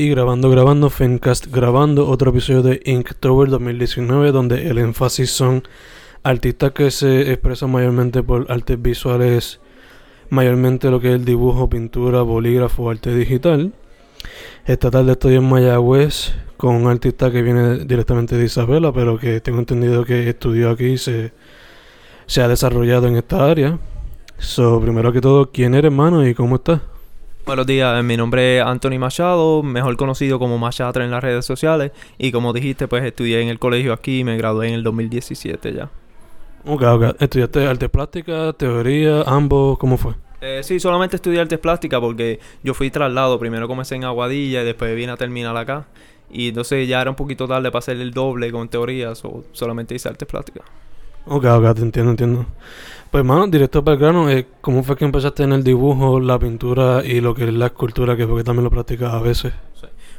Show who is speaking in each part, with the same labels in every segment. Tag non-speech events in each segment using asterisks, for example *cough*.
Speaker 1: Y grabando, grabando, Fencast grabando otro episodio de Inktober 2019 donde el énfasis son artistas que se expresan mayormente por artes visuales, mayormente lo que es el dibujo, pintura, bolígrafo, arte digital. Esta tarde estoy en Mayagüez con un artista que viene directamente de Isabela, pero que tengo entendido que estudió aquí y se, se ha desarrollado en esta área. So, primero que todo, ¿quién eres, hermano, y cómo estás?
Speaker 2: Buenos días, mi nombre es Anthony Machado, mejor conocido como Machatra en las redes sociales. Y como dijiste, pues estudié en el colegio aquí y me gradué en el 2017 ya.
Speaker 1: Ok, ok. ¿Estudiaste artes plásticas, teoría, ambos? ¿Cómo fue?
Speaker 2: Eh, sí, solamente estudié artes plásticas porque yo fui traslado. Primero comencé en Aguadilla y después vine a terminar acá. Y entonces ya era un poquito tarde para hacer el doble con teorías o solamente hice artes plásticas.
Speaker 1: Ok, ok, te entiendo, entiendo. Pues, mano, directo para eh, ¿cómo fue que empezaste en el dibujo, la pintura y lo que es la escultura, que porque también lo practicas a veces?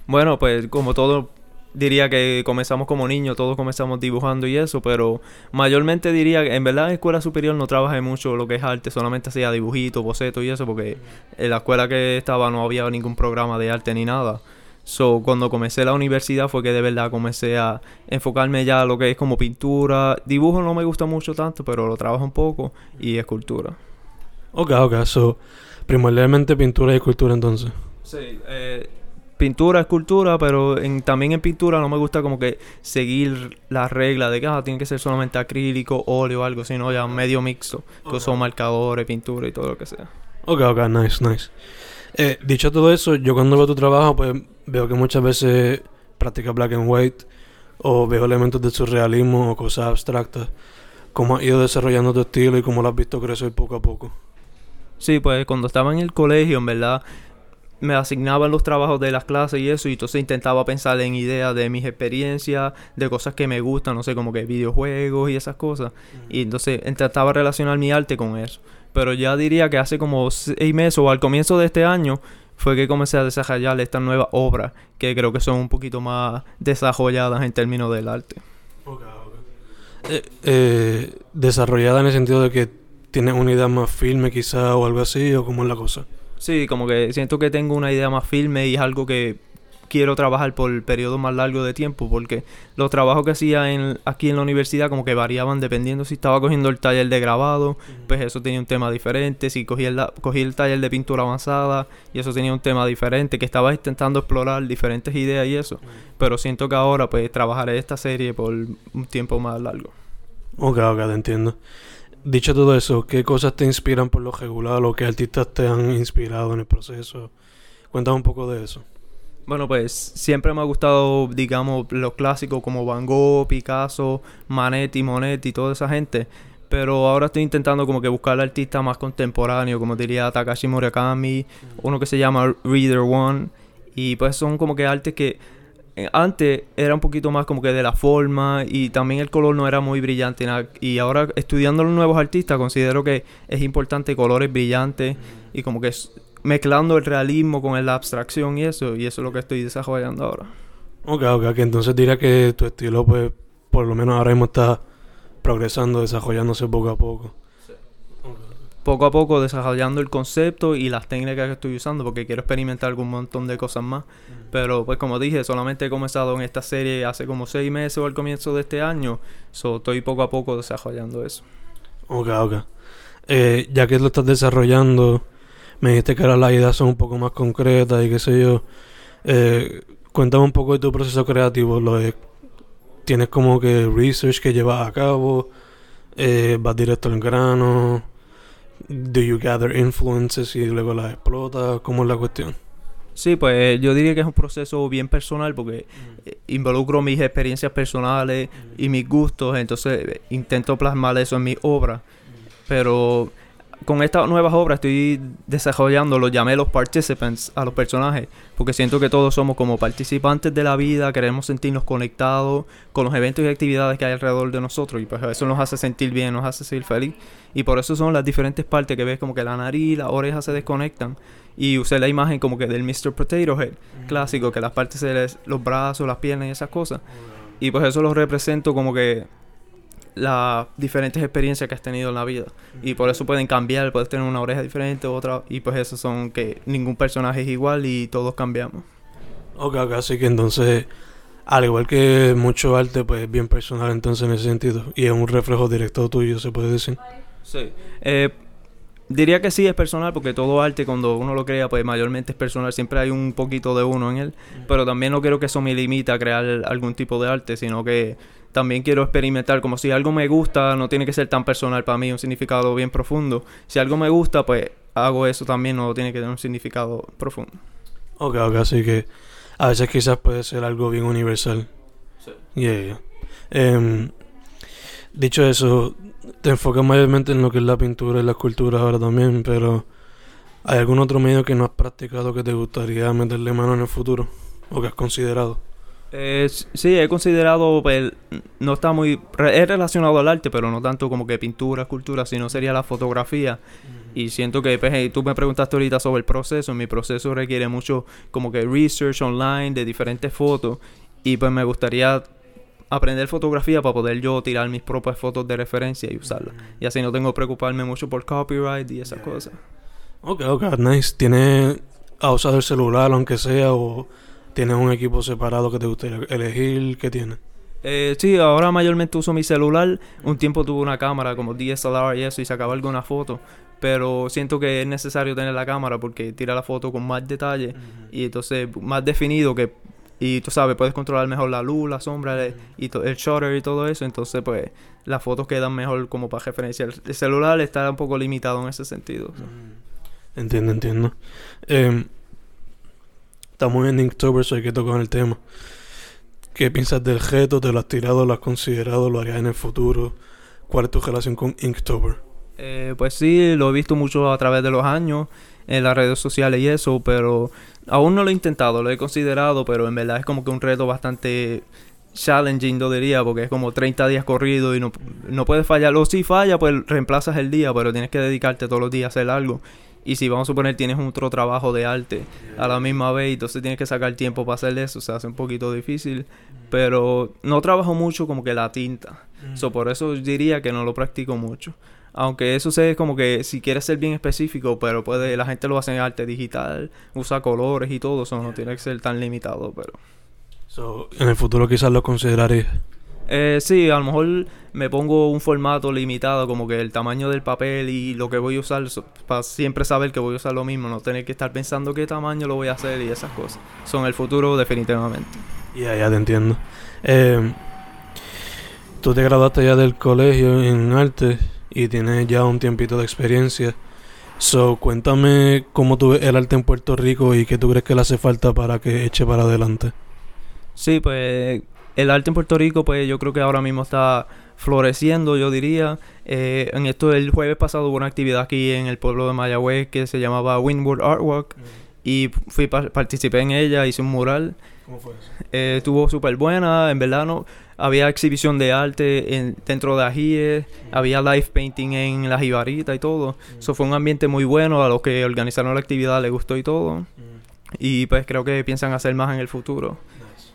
Speaker 2: Bueno, pues como todo, diría que comenzamos como niños, todos comenzamos dibujando y eso, pero mayormente diría que en verdad en escuela superior no trabajé mucho lo que es arte, solamente hacía dibujitos, bocetos y eso, porque en la escuela que estaba no había ningún programa de arte ni nada. So, cuando comencé la universidad fue que de verdad comencé a enfocarme ya a lo que es como pintura. Dibujo no me gusta mucho tanto, pero lo trabajo un poco. Y escultura.
Speaker 1: Ok, ok. So, primordialmente pintura y escultura entonces.
Speaker 2: Sí, eh, pintura, escultura, pero en, también en pintura no me gusta como que seguir la regla de que ah, tiene que ser solamente acrílico, óleo o algo, sino ya medio mixto. Que son marcadores, pintura y todo lo que sea.
Speaker 1: Ok, ok, nice, nice. Eh, dicho todo eso, yo cuando veo tu trabajo, pues veo que muchas veces practicas black and white o veo elementos de surrealismo o cosas abstractas. ¿Cómo has ido desarrollando tu estilo y cómo lo has visto crecer poco a poco?
Speaker 2: Sí, pues cuando estaba en el colegio, en verdad, me asignaban los trabajos de las clases y eso, y entonces intentaba pensar en ideas de mis experiencias, de cosas que me gustan, no sé, como que videojuegos y esas cosas. Y entonces intentaba relacionar mi arte con eso. Pero ya diría que hace como seis meses o al comienzo de este año fue que comencé a desarrollar estas nuevas obras que creo que son un poquito más desarrolladas en términos del arte.
Speaker 1: Eh, eh, desarrollada en el sentido de que tienes una idea más firme quizá o algo así o cómo es la cosa.
Speaker 2: Sí, como que siento que tengo una idea más firme y es algo que quiero trabajar por el periodo más largo de tiempo porque los trabajos que hacía en, aquí en la universidad como que variaban dependiendo si estaba cogiendo el taller de grabado, pues eso tenía un tema diferente, si cogía el, cogí el taller de pintura avanzada y eso tenía un tema diferente, que estaba intentando explorar diferentes ideas y eso, pero siento que ahora pues trabajaré esta serie por un tiempo más largo.
Speaker 1: Ok, ok, te entiendo. Dicho todo eso, ¿qué cosas te inspiran por lo regular o qué artistas te han inspirado en el proceso? Cuéntame un poco de eso.
Speaker 2: Bueno, pues siempre me ha gustado, digamos, los clásicos como Van Gogh, Picasso, Manetti, Monetti, toda esa gente. Pero ahora estoy intentando como que buscar artistas más contemporáneos, como diría Takashi Murakami, uno que se llama Reader One. Y pues son como que artes que eh, antes era un poquito más como que de la forma y también el color no era muy brillante. Y ahora estudiando los nuevos artistas considero que es importante colores brillantes y como que mezclando el realismo con la abstracción y eso, y eso es lo que estoy desarrollando ahora.
Speaker 1: Ok, ok, que entonces diría que tu estilo, pues, por lo menos ahora mismo está progresando, desarrollándose poco a poco.
Speaker 2: Poco a poco desarrollando el concepto y las técnicas que estoy usando, porque quiero experimentar algún montón de cosas más. Pero, pues, como dije, solamente he comenzado en esta serie hace como seis meses o al comienzo de este año, so, estoy poco a poco desarrollando eso.
Speaker 1: Ok, ok. Eh, ya que lo estás desarrollando me dijiste que ahora las ideas son un poco más concretas y qué sé yo. Eh, cuéntame un poco de tu proceso creativo. Lo tienes como que research que llevas a cabo, eh, vas directo al grano. Do you gather influences y luego las explotas? ¿Cómo es la cuestión?
Speaker 2: Sí, pues yo diría que es un proceso bien personal porque mm. involucro mis experiencias personales y mis gustos, entonces intento plasmar eso en mi obra. Pero con estas nuevas obras estoy desarrollando, los llamé los participants a los personajes, porque siento que todos somos como participantes de la vida, queremos sentirnos conectados con los eventos y actividades que hay alrededor de nosotros, y pues eso nos hace sentir bien, nos hace sentir feliz, y por eso son las diferentes partes que ves como que la nariz, las orejas se desconectan, y usé la imagen como que del Mr. Potato Head, clásico, que las partes se les, los brazos, las piernas y esas cosas, y pues eso lo represento como que las diferentes experiencias que has tenido en la vida. Y por eso pueden cambiar, puedes tener una oreja diferente, otra, y pues eso son que ningún personaje es igual y todos cambiamos.
Speaker 1: Ok, ok, así que entonces, al igual que mucho arte, pues es bien personal entonces en ese sentido, y es un reflejo directo tuyo, se puede decir.
Speaker 2: Sí. Eh, Diría que sí es personal porque todo arte cuando uno lo crea pues mayormente es personal, siempre hay un poquito de uno en él, pero también no quiero que eso me limite a crear algún tipo de arte, sino que también quiero experimentar como si algo me gusta, no tiene que ser tan personal para mí, un significado bien profundo. Si algo me gusta, pues hago eso también, no tiene que tener un significado profundo.
Speaker 1: Ok, ok, así que a veces quizás puede ser algo bien universal. Sí. Yeah, em, dicho eso, te enfocas mayormente en lo que es la pintura y la escultura ahora también, pero ¿hay algún otro medio que no has practicado que te gustaría meterle mano en el futuro? ¿O que has considerado?
Speaker 2: Eh, sí, he considerado, pues, no está muy, es relacionado al arte, pero no tanto como que pintura, escultura, sino sería la fotografía. Y siento que, pues, tú me preguntaste ahorita sobre el proceso, mi proceso requiere mucho como que research online de diferentes fotos. Y pues me gustaría aprender fotografía para poder yo tirar mis propias fotos de referencia y usarlas. Y así no tengo que preocuparme mucho por copyright y esas cosas.
Speaker 1: Ok, ok, nice. ¿Tienes a usar el celular aunque sea o tienes un equipo separado que te gustaría elegir? ¿Qué tienes?
Speaker 2: Eh, sí, ahora mayormente uso mi celular. Un tiempo tuve una cámara como DSLR y eso y sacaba alguna foto. Pero siento que es necesario tener la cámara porque tira la foto con más detalle y entonces más definido que y tú sabes, puedes controlar mejor la luz, la sombra y el shutter y todo eso. Entonces, pues, las fotos quedan mejor como para referencia. El celular está un poco limitado en ese sentido.
Speaker 1: Mm. Entiendo, entiendo. Eh, estamos en Inktober, so hay que tocar el tema. ¿Qué piensas del reto? ¿Te lo has tirado, lo has considerado, lo harías en el futuro? ¿Cuál es tu relación con Inktober?
Speaker 2: Eh, pues sí, lo he visto mucho a través de los años en las redes sociales y eso, pero aún no lo he intentado, lo he considerado, pero en verdad es como que un reto bastante challenging, yo diría, porque es como 30 días corridos y no, no puedes fallarlo. Si falla, pues reemplazas el día, pero tienes que dedicarte todos los días a hacer algo. Y si vamos a suponer tienes otro trabajo de arte a la misma vez, entonces tienes que sacar tiempo para hacer eso, se hace un poquito difícil. Pero no trabajo mucho como que la tinta. So, por eso diría que no lo practico mucho. Aunque eso es como que si quieres ser bien específico, pero puede, la gente lo hace en arte digital, usa colores y todo, eso no tiene que ser tan limitado, pero...
Speaker 1: en el futuro quizás lo consideraré.
Speaker 2: Eh, sí, a lo mejor me pongo un formato limitado, como que el tamaño del papel y lo que voy a usar, para siempre saber que voy a usar lo mismo, no tener que estar pensando qué tamaño lo voy a hacer y esas cosas. Son el futuro definitivamente.
Speaker 1: Ya, ya te entiendo. Eh, tú te graduaste ya del colegio en arte y tienes ya un tiempito de experiencia. So, cuéntame cómo tú ves el arte en Puerto Rico y qué tú crees que le hace falta para que eche para adelante.
Speaker 2: Sí, pues el arte en Puerto Rico, pues yo creo que ahora mismo está floreciendo, yo diría. Eh, en esto, el jueves pasado hubo una actividad aquí en el pueblo de Mayagüez que se llamaba Windward Artwork. Y fui participé en ella, hice un mural.
Speaker 1: ¿Cómo fue eso?
Speaker 2: Eh, estuvo súper buena, en verdad no había exhibición de arte en, dentro de Ajíes, había live painting en la Jibarita y todo. Eso fue un ambiente muy bueno, a los que organizaron la actividad les gustó y todo. Y pues creo que piensan hacer más en el futuro.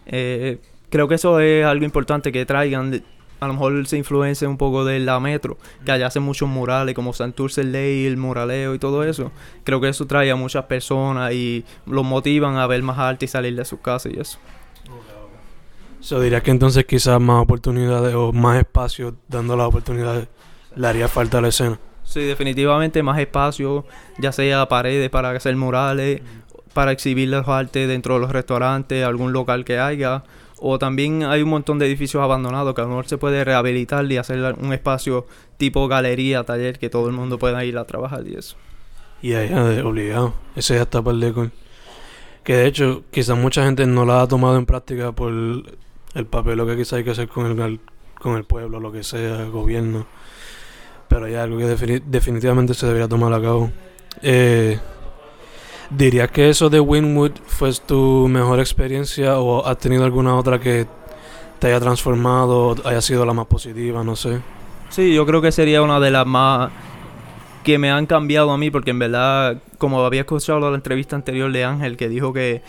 Speaker 2: Eh, creo que eso es algo importante que traigan. A lo mejor se influencia un poco de la metro, que allá hacen muchos murales como Santurce Ley, el muraleo y todo eso. Creo que eso trae a muchas personas y los motivan a ver más arte y salir de sus casas y eso.
Speaker 1: So, diría que entonces quizás más oportunidades o más espacio dando las oportunidades le haría falta a la escena.
Speaker 2: Sí, definitivamente más espacio, ya sea paredes para hacer murales, para exhibir los artes dentro de los restaurantes, algún local que haya. O también hay un montón de edificios abandonados que a lo mejor se puede rehabilitar y hacer un espacio tipo galería, taller, que todo el mundo pueda ir a trabajar y eso.
Speaker 1: Y ahí, obligado. Ese ya está para el Que de hecho, quizás mucha gente no la ha tomado en práctica por el papel lo que quizás hay que hacer con el, con el pueblo, lo que sea, el gobierno. pero hay algo que defini- definitivamente se debería tomar a cabo. Eh, ¿Dirías que eso de Winwood fue tu mejor experiencia o has tenido alguna otra que te haya transformado, haya sido la más positiva, no sé?
Speaker 2: Sí, yo creo que sería una de las más que me han cambiado a mí, porque en verdad, como había escuchado la entrevista anterior de Ángel, que dijo que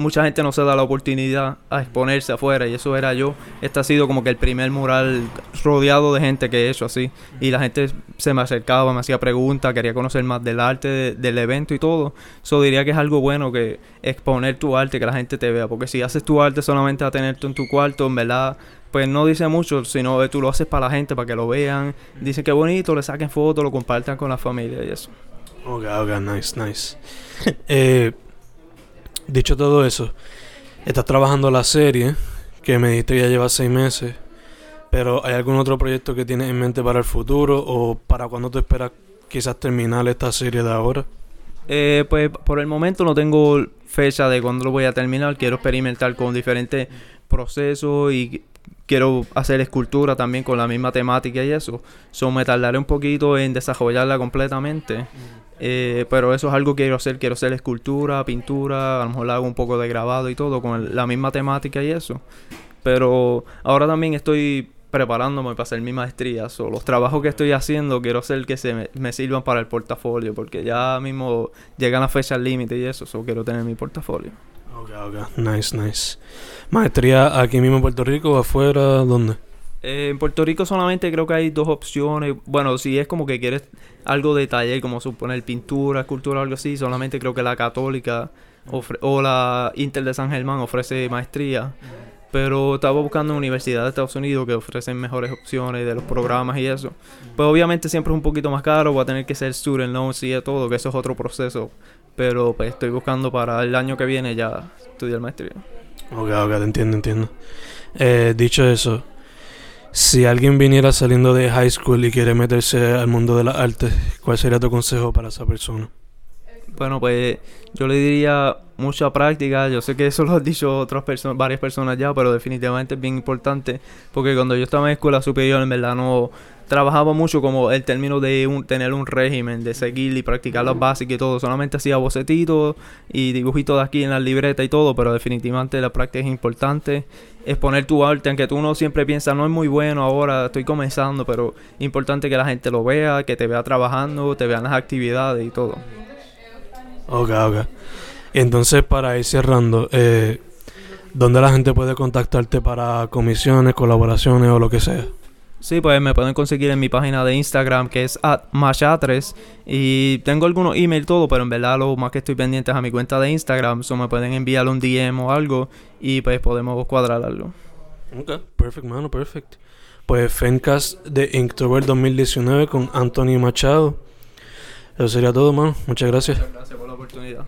Speaker 2: mucha gente no se da la oportunidad a exponerse afuera, y eso era yo. Este ha sido como que el primer mural rodeado de gente que he hecho así, y la gente se me acercaba, me hacía preguntas, quería conocer más del arte, de- del evento y todo. Eso diría que es algo bueno que exponer tu arte, que la gente te vea, porque si haces tu arte solamente a tenerte en tu cuarto, en verdad pues no dice mucho, sino que tú lo haces para la gente, para que lo vean. Dicen que bonito, le saquen fotos, lo compartan con la familia y eso.
Speaker 1: Ok, ok, nice, nice. *laughs* Eh, dicho todo eso, estás trabajando la serie, que me dijiste ya lleva seis meses, pero ¿hay algún otro proyecto que tienes en mente para el futuro o para cuándo tú esperas quizás terminar esta serie de ahora?
Speaker 2: Eh, pues por el momento no tengo fecha de cuándo lo voy a terminar. Quiero experimentar con diferentes procesos y quiero hacer escultura también con la misma temática y eso. So, me tardaré un poquito en desarrollarla completamente. Eh, pero eso es algo que quiero hacer. Quiero hacer escultura, pintura, a lo mejor hago un poco de grabado y todo con la misma temática y eso. Pero ahora también estoy preparándome para hacer mi maestría. So, los trabajos que estoy haciendo quiero hacer que se me, sirvan para el portafolio. Porque ya mismo llegan las fechas límite y eso. So, quiero tener mi portafolio.
Speaker 1: Ok, ok, nice, nice. ¿Maestría aquí mismo en Puerto Rico afuera? ¿Dónde?
Speaker 2: Eh, en Puerto Rico solamente creo que hay dos opciones. Bueno, si es como que quieres algo de taller, como suponer pintura, escultura o algo así, solamente creo que la católica ofre- o la Inter de San Germán ofrece maestría. Pero estaba buscando universidades de Estados Unidos que ofrecen mejores opciones de los programas y eso. Pues obviamente siempre es un poquito más caro, va a tener que ser student loans y de todo, que eso es otro proceso. Pero pues estoy buscando para el año que viene ya estudiar maestría.
Speaker 1: Ok, ok, te entiendo, entiendo. Eh, dicho eso, si alguien viniera saliendo de high school y quiere meterse al mundo de las artes, ¿cuál sería tu consejo para esa persona?
Speaker 2: Bueno, pues yo le diría mucha práctica. Yo sé que eso lo han dicho otras personas, varias personas ya, pero definitivamente es bien importante. Porque cuando yo estaba en escuela superior, en verdad no trabajaba mucho como el término de un- tener un régimen, de seguir y practicar las básicas y todo. Solamente hacía bocetitos y dibujitos de aquí en la libreta y todo, pero definitivamente la práctica es importante. Exponer tu arte, aunque tú no siempre piensas, no es muy bueno ahora, estoy comenzando, pero importante que la gente lo vea, que te vea trabajando, te vean las actividades y todo.
Speaker 1: Ok, ok. Entonces, para ir cerrando, eh, ¿dónde la gente puede contactarte para comisiones, colaboraciones o lo que sea?
Speaker 2: Sí, pues me pueden conseguir en mi página de Instagram que es machatres y tengo algunos email todo, pero en verdad lo más que estoy pendiente es a mi cuenta de Instagram, so me pueden enviar un DM o algo y pues podemos cuadrar algo.
Speaker 1: Ok, perfect, mano, perfect. Pues Fencast de Inktober 2019 con Anthony Machado. Eso sería todo, mano. Muchas gracias.
Speaker 2: Gracias por la oportunidad.